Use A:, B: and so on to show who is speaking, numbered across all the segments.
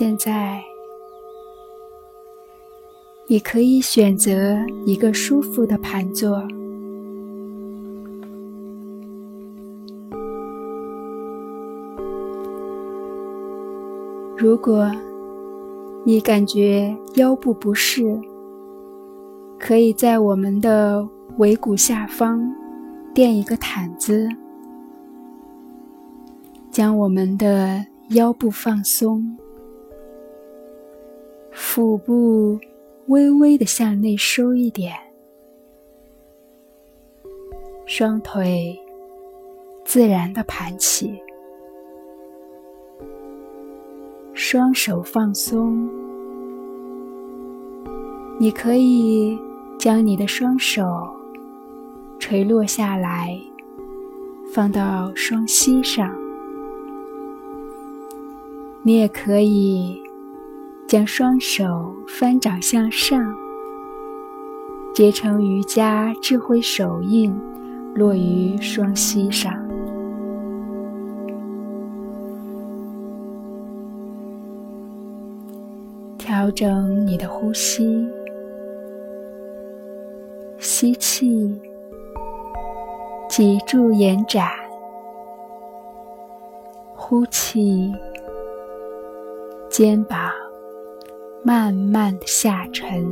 A: 现在，你可以选择一个舒服的盘坐。如果你感觉腰部不适，可以在我们的尾骨下方垫一个毯子，将我们的腰部放松。腹部微微的向内收一点，双腿自然的盘起，双手放松。你可以将你的双手垂落下来，放到双膝上。你也可以。将双手翻掌向上，结成瑜伽智慧手印，落于双膝上。调整你的呼吸，吸气，脊柱延展；呼气，肩膀。慢慢的下沉，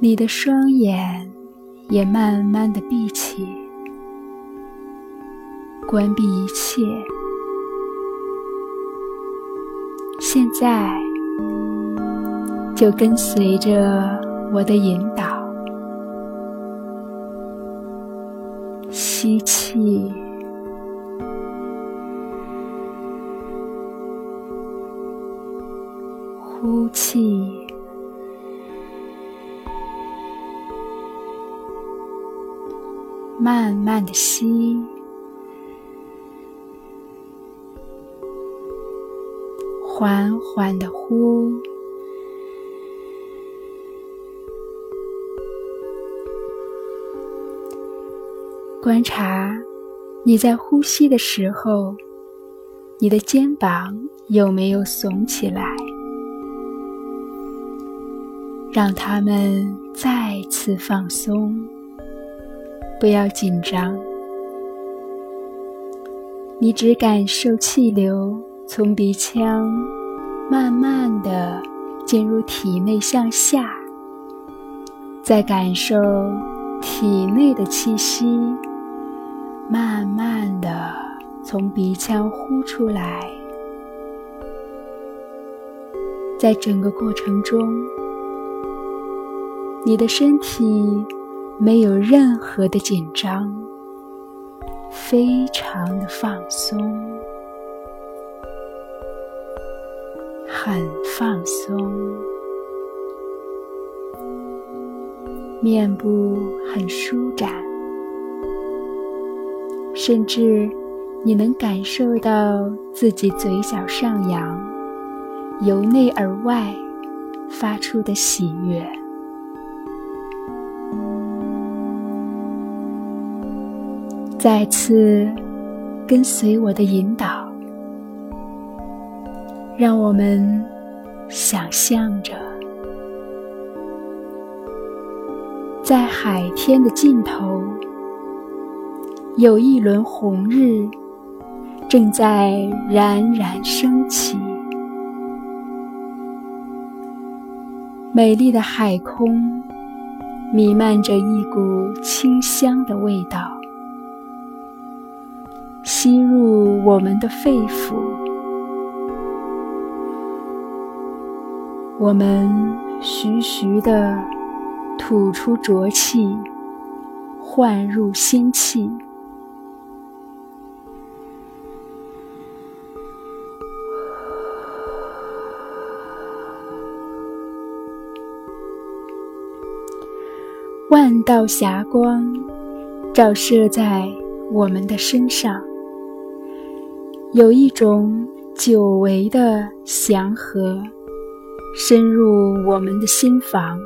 A: 你的双眼也慢慢的闭起，关闭一切。现在，就跟随着我的引导，慢慢的吸，缓缓的呼。观察你在呼吸的时候，你的肩膀有没有耸起来？让他们再次放松，不要紧张。你只感受气流从鼻腔慢慢的进入体内向下，再感受体内的气息慢慢的从鼻腔呼出来，在整个过程中。你的身体没有任何的紧张，非常的放松，很放松，面部很舒展，甚至你能感受到自己嘴角上扬，由内而外发出的喜悦。再次跟随我的引导，让我们想象着，在海天的尽头，有一轮红日正在冉冉升起。美丽的海空弥漫着一股清香的味道，我们的肺腑。我们徐徐地吐出浊气，换入新气。万道霞光照射在我们的身上，有一种久违的祥和深入我们的心房，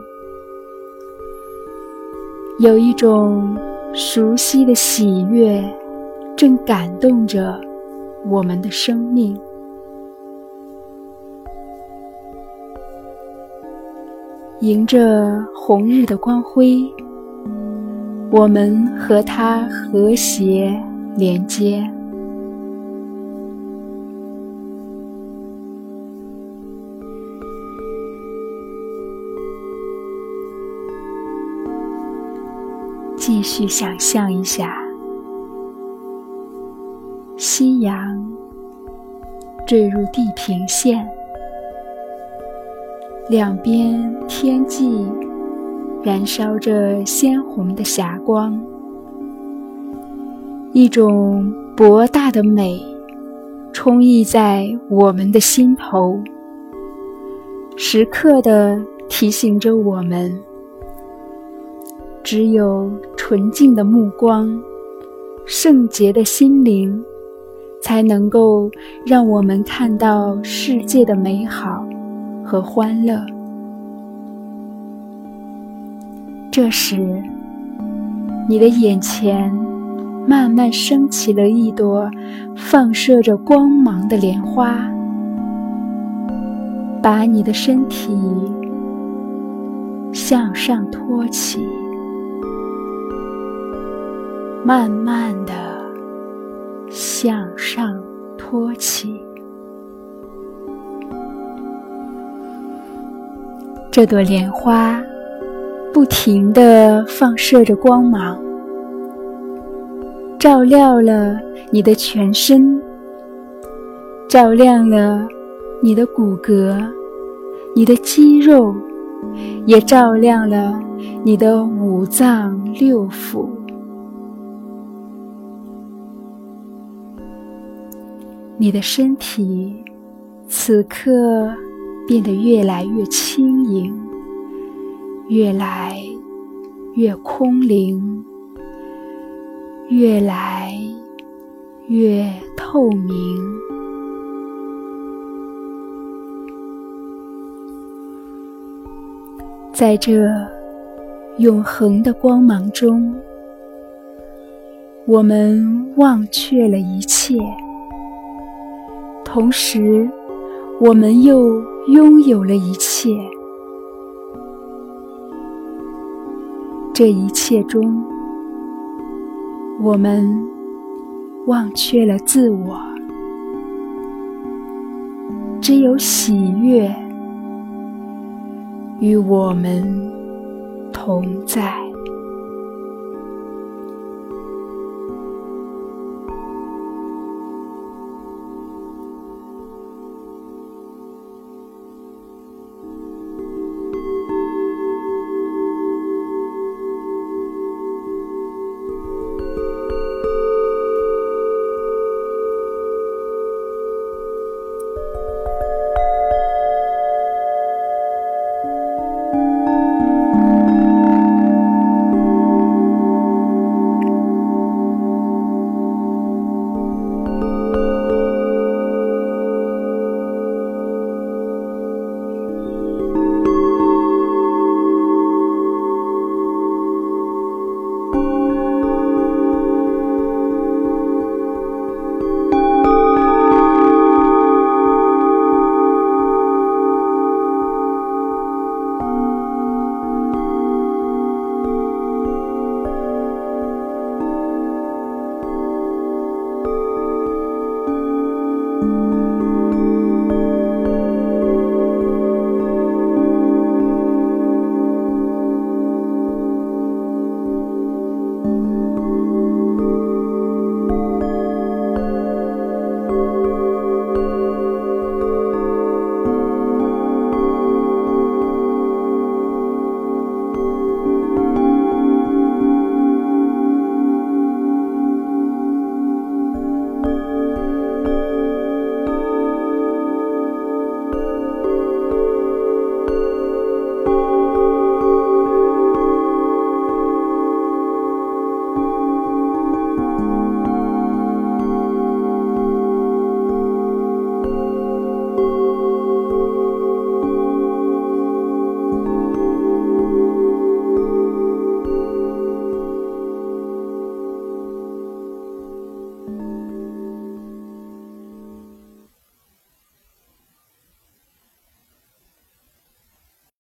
A: 有一种熟悉的喜悦正感动着我们的生命。迎着红日的光辉，我们和它和谐连接。继续想象一下，夕阳坠入地平线。两边天际燃烧着鲜红的霞光，一种博大的美充溢在我们的心头，时刻的提醒着我们：只有纯净的目光、圣洁的心灵，才能够让我们看到世界的美好。和欢乐。这时，你的眼前慢慢升起了一朵放射着光芒的莲花，把你的身体向上托起，慢慢的向上托起。这朵莲花不停地放射着光芒，照亮了你的全身，照亮了你的骨骼、你的肌肉，也照亮了你的五脏六腑。你的身体此刻。变得越来越轻盈，越来越空灵，越来越透明。在这永恒的光芒中，我们忘却了一切，同时，我们又。拥有了一切，这一切中，我们忘却了自我，只有喜悦与我们同在。